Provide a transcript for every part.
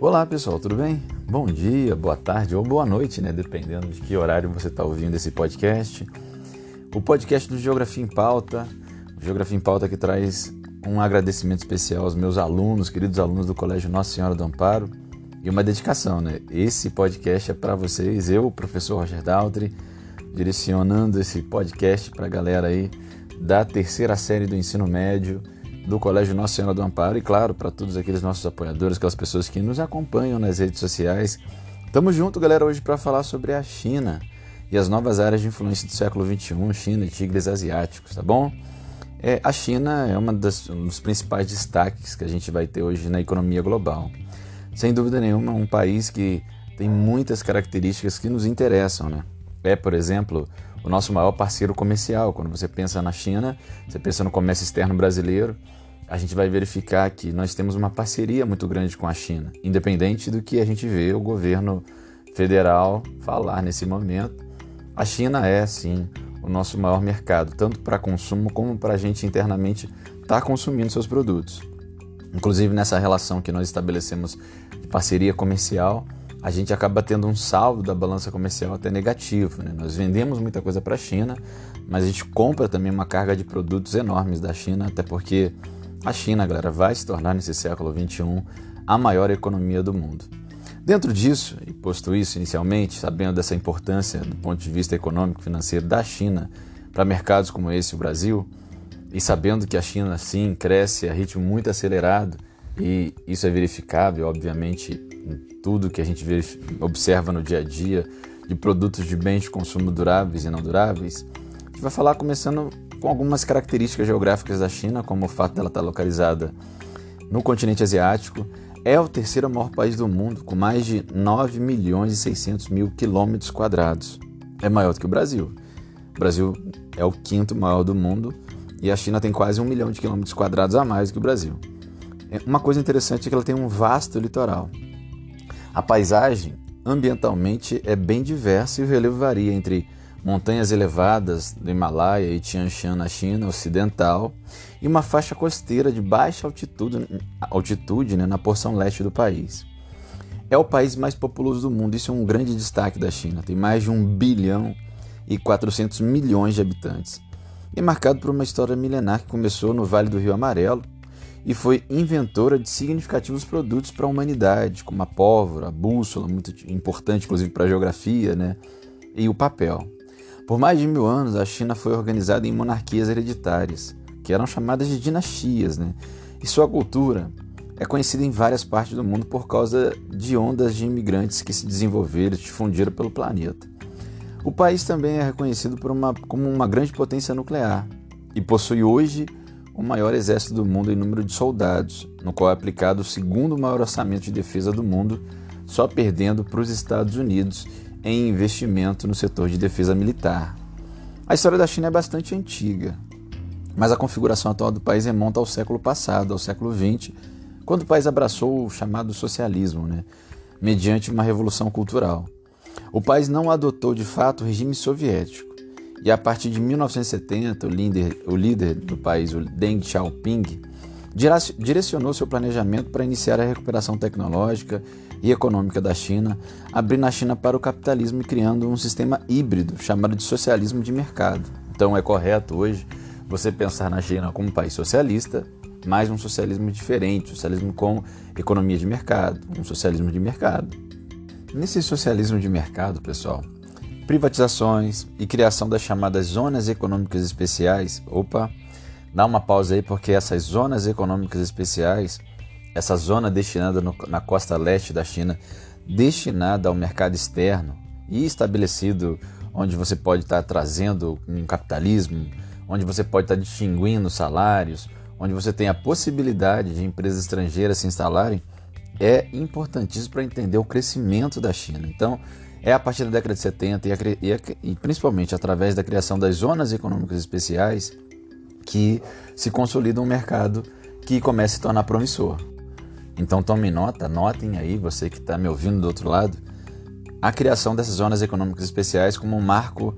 Olá pessoal, tudo bem? Bom dia, boa tarde ou boa noite, né? Dependendo de que horário você está ouvindo esse podcast. O podcast do Geografia em Pauta, Geografia em Pauta que traz um agradecimento especial aos meus alunos, queridos alunos do Colégio Nossa Senhora do Amparo, e uma dedicação, né? Esse podcast é para vocês, eu, professor Roger Daltri, direcionando esse podcast para a galera aí da terceira série do ensino médio do Colégio Nossa Senhora do Amparo e, claro, para todos aqueles nossos apoiadores, aquelas pessoas que nos acompanham nas redes sociais. Tamo junto, galera, hoje para falar sobre a China e as novas áreas de influência do século XXI, China e tigres asiáticos, tá bom? É, a China é uma das, um dos principais destaques que a gente vai ter hoje na economia global. Sem dúvida nenhuma, um país que tem muitas características que nos interessam, né? É, por exemplo, o nosso maior parceiro comercial. Quando você pensa na China, você pensa no comércio externo brasileiro, a gente vai verificar que nós temos uma parceria muito grande com a China, independente do que a gente vê o governo federal falar nesse momento. A China é, sim, o nosso maior mercado, tanto para consumo como para a gente internamente estar tá consumindo seus produtos. Inclusive nessa relação que nós estabelecemos de parceria comercial, a gente acaba tendo um saldo da balança comercial até negativo. Né? Nós vendemos muita coisa para a China, mas a gente compra também uma carga de produtos enormes da China, até porque a China, galera, vai se tornar nesse século XXI a maior economia do mundo. Dentro disso, e posto isso inicialmente, sabendo dessa importância do ponto de vista econômico e financeiro da China para mercados como esse, o Brasil, e sabendo que a China, sim, cresce a ritmo muito acelerado, e isso é verificável, obviamente, em tudo que a gente observa no dia a dia de produtos de bens de consumo duráveis e não duráveis, a gente vai falar começando com algumas características geográficas da China, como o fato dela estar localizada no continente asiático, é o terceiro maior país do mundo, com mais de 9 milhões e 600 mil quilômetros quadrados. É maior do que o Brasil. O Brasil é o quinto maior do mundo e a China tem quase um milhão de quilômetros quadrados a mais que o Brasil. É, uma coisa interessante é que ela tem um vasto litoral. A paisagem, ambientalmente, é bem diversa e o relevo varia entre montanhas elevadas do Himalaia e Tian Shan na China ocidental e uma faixa costeira de baixa altitude, altitude né, na porção leste do país. É o país mais populoso do mundo, isso é um grande destaque da China. Tem mais de 1 bilhão e 400 milhões de habitantes. E é marcado por uma história milenar que começou no Vale do Rio Amarelo e foi inventora de significativos produtos para a humanidade, como a pólvora, a bússola, muito importante inclusive para a geografia, né? e o papel. Por mais de mil anos, a China foi organizada em monarquias hereditárias, que eram chamadas de dinastias, né? e sua cultura é conhecida em várias partes do mundo por causa de ondas de imigrantes que se desenvolveram e difundiram pelo planeta. O país também é reconhecido uma, como uma grande potência nuclear e possui hoje o maior exército do mundo em número de soldados, no qual é aplicado o segundo maior orçamento de defesa do mundo, só perdendo para os Estados Unidos em investimento no setor de defesa militar. A história da China é bastante antiga, mas a configuração atual do país remonta ao século passado, ao século XX, quando o país abraçou o chamado socialismo, né, mediante uma revolução cultural. O país não adotou de fato o regime soviético, e a partir de 1970, o líder, o líder do país, o Deng Xiaoping, direcionou seu planejamento para iniciar a recuperação tecnológica e econômica da China, abrindo a China para o capitalismo e criando um sistema híbrido chamado de socialismo de mercado. Então é correto hoje você pensar na China como um país socialista, mas um socialismo diferente, socialismo com economia de mercado, um socialismo de mercado. Nesse socialismo de mercado, pessoal, privatizações e criação das chamadas zonas econômicas especiais, opa, dá uma pausa aí porque essas zonas econômicas especiais essa zona destinada no, na costa leste da China, destinada ao mercado externo e estabelecido onde você pode estar trazendo um capitalismo, onde você pode estar distinguindo salários, onde você tem a possibilidade de empresas estrangeiras se instalarem, é importantíssimo para entender o crescimento da China. Então, é a partir da década de 70 e, a, e, a, e principalmente através da criação das zonas econômicas especiais que se consolida um mercado que começa a se tornar promissor. Então tome nota, notem aí, você que está me ouvindo do outro lado, a criação dessas zonas econômicas especiais como um marco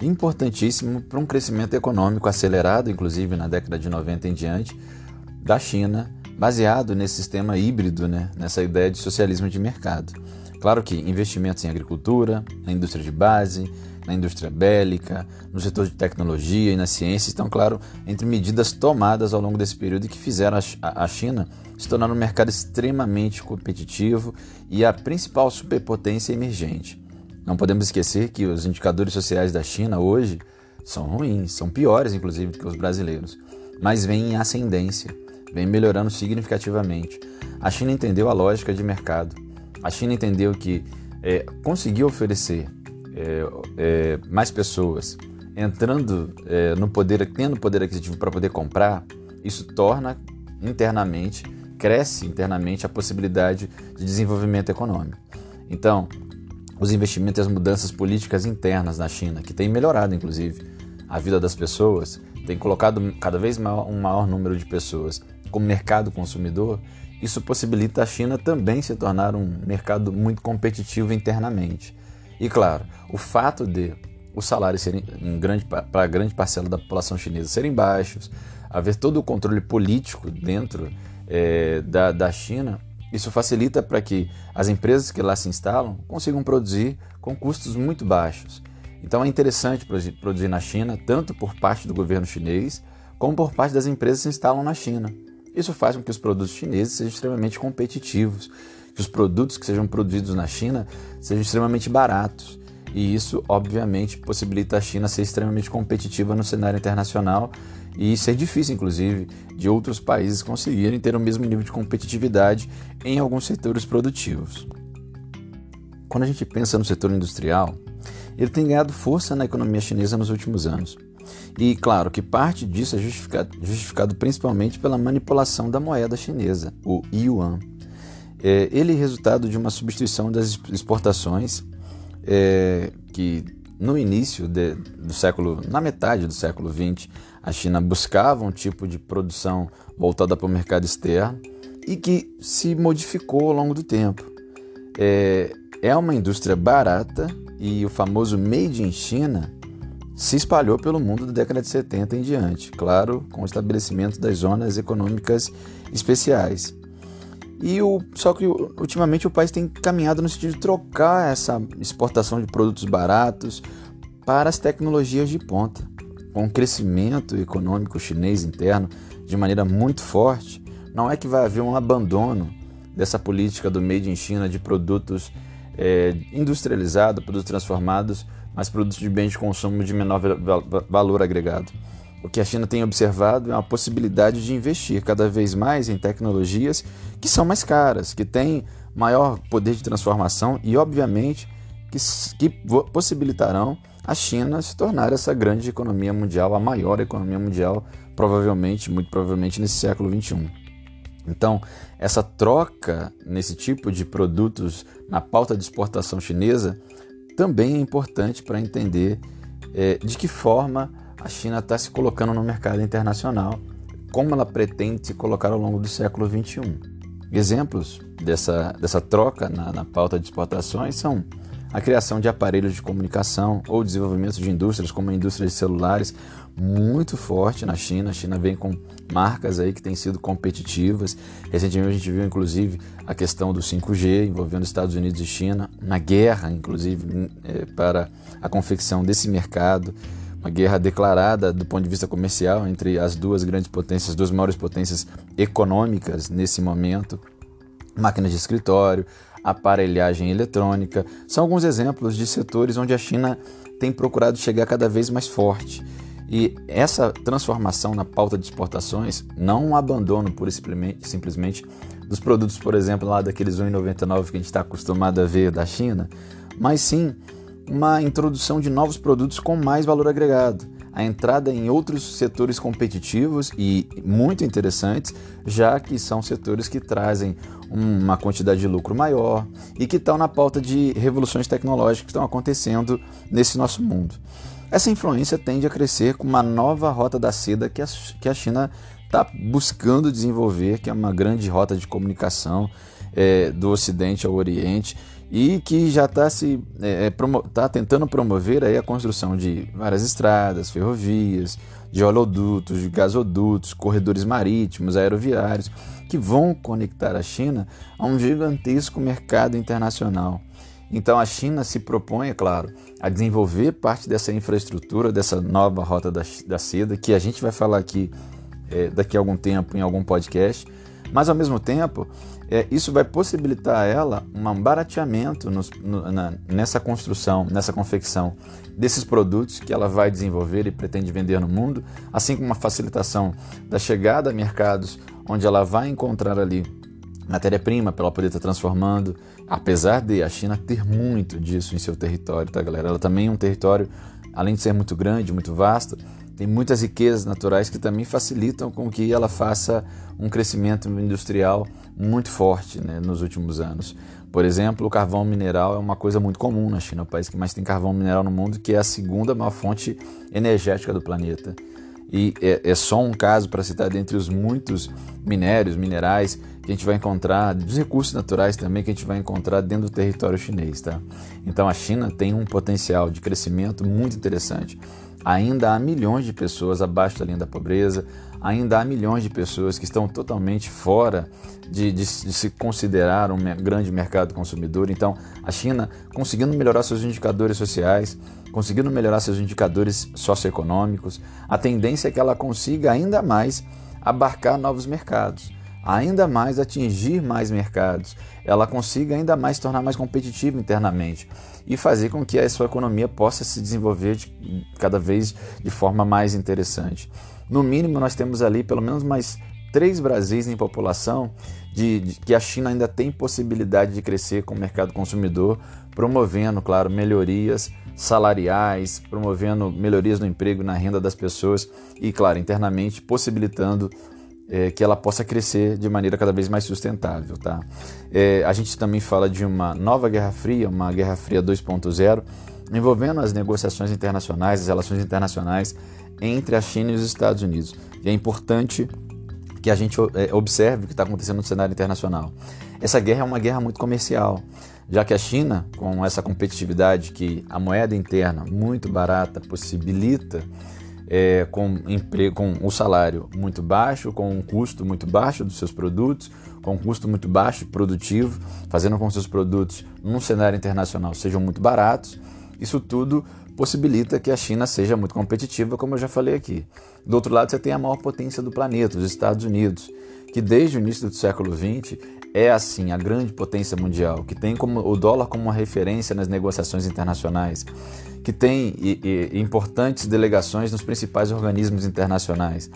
importantíssimo para um crescimento econômico acelerado, inclusive na década de 90 em diante, da China baseado nesse sistema híbrido, né, nessa ideia de socialismo de mercado. Claro que investimentos em agricultura, na indústria de base, na indústria bélica, no setor de tecnologia e na ciência estão, claro, entre medidas tomadas ao longo desse período que fizeram a China se tornar um mercado extremamente competitivo e a principal superpotência emergente. Não podemos esquecer que os indicadores sociais da China hoje são ruins, são piores, inclusive, do que os brasileiros, mas vêm em ascendência, vêm melhorando significativamente. A China entendeu a lógica de mercado. A China entendeu que é, conseguir oferecer é, é, mais pessoas entrando é, no poder, tendo poder aquisitivo para poder comprar, isso torna internamente, cresce internamente a possibilidade de desenvolvimento econômico. Então, os investimentos e as mudanças políticas internas na China, que têm melhorado, inclusive, a vida das pessoas, tem colocado cada vez maior, um maior número de pessoas como mercado consumidor, isso possibilita a China também se tornar um mercado muito competitivo internamente. E claro, o fato de os salários serem grande para a grande parcela da população chinesa serem baixos, haver todo o controle político dentro é, da, da China, isso facilita para que as empresas que lá se instalam consigam produzir com custos muito baixos. Então é interessante produzir na China, tanto por parte do governo chinês, como por parte das empresas que se instalam na China. Isso faz com que os produtos chineses sejam extremamente competitivos, que os produtos que sejam produzidos na China sejam extremamente baratos. E isso, obviamente, possibilita a China ser extremamente competitiva no cenário internacional e ser difícil, inclusive, de outros países conseguirem ter o mesmo nível de competitividade em alguns setores produtivos. Quando a gente pensa no setor industrial, ele tem ganhado força na economia chinesa nos últimos anos. E claro que parte disso é justificado, justificado principalmente pela manipulação da moeda chinesa, o yuan. É, ele é resultado de uma substituição das exportações é, que no início de, do século, na metade do século XX, a China buscava um tipo de produção voltada para o mercado externo e que se modificou ao longo do tempo. É, é uma indústria barata e o famoso Made in China se espalhou pelo mundo da década de 70 em diante, claro, com o estabelecimento das zonas econômicas especiais. E o, só que ultimamente o país tem caminhado no sentido de trocar essa exportação de produtos baratos para as tecnologias de ponta. Com o crescimento econômico chinês interno de maneira muito forte, não é que vai haver um abandono dessa política do Made in China de produtos é, industrializados, produtos transformados, mas produtos de bens de consumo de menor valor agregado. O que a China tem observado é uma possibilidade de investir cada vez mais em tecnologias que são mais caras, que têm maior poder de transformação e, obviamente, que, que possibilitarão a China se tornar essa grande economia mundial, a maior economia mundial, provavelmente, muito provavelmente nesse século XXI. Então, essa troca nesse tipo de produtos na pauta de exportação chinesa também é importante para entender é, de que forma a China está se colocando no mercado internacional, como ela pretende se colocar ao longo do século XXI. Exemplos dessa, dessa troca na, na pauta de exportações são a criação de aparelhos de comunicação ou desenvolvimento de indústrias como a indústria de celulares muito forte na China. A China vem com marcas aí que têm sido competitivas. Recentemente a gente viu inclusive a questão do 5G envolvendo Estados Unidos e China, uma guerra inclusive é, para a confecção desse mercado uma guerra declarada do ponto de vista comercial entre as duas grandes potências, as duas maiores potências econômicas nesse momento. Máquinas de escritório, aparelhagem eletrônica, são alguns exemplos de setores onde a China tem procurado chegar cada vez mais forte. E essa transformação na pauta de exportações, não um abandono por simplesmente dos produtos, por exemplo, lá daqueles 1,99 que a gente está acostumado a ver da China, mas sim uma introdução de novos produtos com mais valor agregado, a entrada em outros setores competitivos e muito interessantes, já que são setores que trazem uma quantidade de lucro maior e que estão na pauta de revoluções tecnológicas que estão acontecendo nesse nosso mundo. Essa influência tende a crescer com uma nova rota da seda que a, que a China está buscando desenvolver, que é uma grande rota de comunicação é, do Ocidente ao Oriente e que já está se é, é tá tentando promover aí a construção de várias estradas, ferrovias, de oleodutos, de gasodutos, corredores marítimos, aeroviários, que vão conectar a China a um gigantesco mercado internacional. Então a China se propõe, é claro, a desenvolver parte dessa infraestrutura, dessa nova rota da, da seda, que a gente vai falar aqui é, daqui a algum tempo em algum podcast, mas ao mesmo tempo é, isso vai possibilitar a ela um barateamento nos, no, na, nessa construção, nessa confecção desses produtos que ela vai desenvolver e pretende vender no mundo, assim como uma facilitação da chegada a mercados onde ela vai encontrar ali matéria-prima para ela poder estar transformando, apesar de a China ter muito disso em seu território, tá galera? Ela também é um território, além de ser muito grande, muito vasto, tem muitas riquezas naturais que também facilitam com que ela faça um crescimento industrial muito forte né, nos últimos anos. Por exemplo, o carvão mineral é uma coisa muito comum na China, o país que mais tem carvão mineral no mundo, que é a segunda maior fonte energética do planeta. E é, é só um caso para citar dentre os muitos minérios, minerais que a gente vai encontrar, dos recursos naturais também que a gente vai encontrar dentro do território chinês. Tá? Então a China tem um potencial de crescimento muito interessante. Ainda há milhões de pessoas abaixo da linha da pobreza, ainda há milhões de pessoas que estão totalmente fora de, de, de, se considerar um grande mercado consumidor. Então, a China, conseguindo melhorar seus indicadores sociais, conseguindo melhorar seus indicadores socioeconômicos, a tendência é que ela consiga ainda mais abarcar novos mercados ainda mais atingir mais mercados, ela consiga ainda mais se tornar mais competitiva internamente e fazer com que a sua economia possa se desenvolver de, cada vez de forma mais interessante. No mínimo, nós temos ali pelo menos mais três Brasis em população de, de, que a China ainda tem possibilidade de crescer com o mercado consumidor, promovendo, claro, melhorias salariais, promovendo melhorias no emprego, na renda das pessoas e, claro, internamente possibilitando é, que ela possa crescer de maneira cada vez mais sustentável. Tá? É, a gente também fala de uma nova Guerra Fria, uma Guerra Fria 2.0, envolvendo as negociações internacionais, as relações internacionais entre a China e os Estados Unidos. E é importante que a gente é, observe o que está acontecendo no cenário internacional. Essa guerra é uma guerra muito comercial, já que a China, com essa competitividade que a moeda interna muito barata possibilita, é, com, emprego, com o salário muito baixo, com um custo muito baixo dos seus produtos, com um custo muito baixo produtivo, fazendo com que seus produtos num cenário internacional sejam muito baratos. Isso tudo possibilita que a China seja muito competitiva, como eu já falei aqui. Do outro lado, você tem a maior potência do planeta, os Estados Unidos, que desde o início do século XX é assim a grande potência mundial, que tem como o dólar como uma referência nas negociações internacionais, que tem e, e, importantes delegações nos principais organismos internacionais,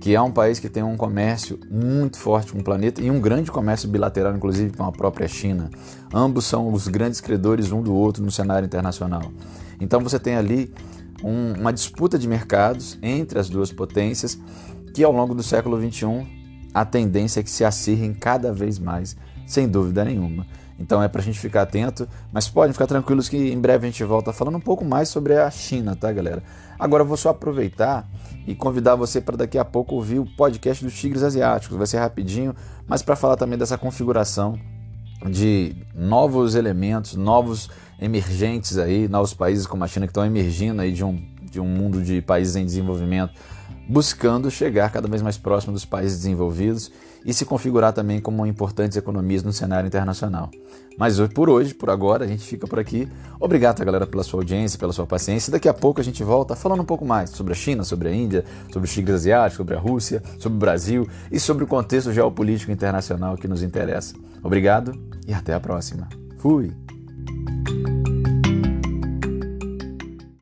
que é um país que tem um comércio muito forte com o planeta e um grande comércio bilateral, inclusive com a própria China. Ambos são os grandes credores um do outro no cenário internacional. Então você tem ali um, uma disputa de mercados entre as duas potências que ao longo do século XXI a tendência é que se acirrem cada vez mais, sem dúvida nenhuma. Então é para a gente ficar atento, mas podem ficar tranquilos que em breve a gente volta falando um pouco mais sobre a China, tá, galera? Agora eu vou só aproveitar e convidar você para daqui a pouco ouvir o podcast dos Tigres Asiáticos. Vai ser rapidinho, mas para falar também dessa configuração de novos elementos, novos emergentes aí, novos países como a China que estão emergindo aí de um, de um mundo de países em desenvolvimento buscando chegar cada vez mais próximo dos países desenvolvidos e se configurar também como importantes economias no cenário internacional. Mas por hoje, por agora, a gente fica por aqui. Obrigado, galera, pela sua audiência, pela sua paciência. Daqui a pouco a gente volta falando um pouco mais sobre a China, sobre a Índia, sobre os tigres asiáticos, sobre a Rússia, sobre o Brasil e sobre o contexto geopolítico internacional que nos interessa. Obrigado e até a próxima. Fui!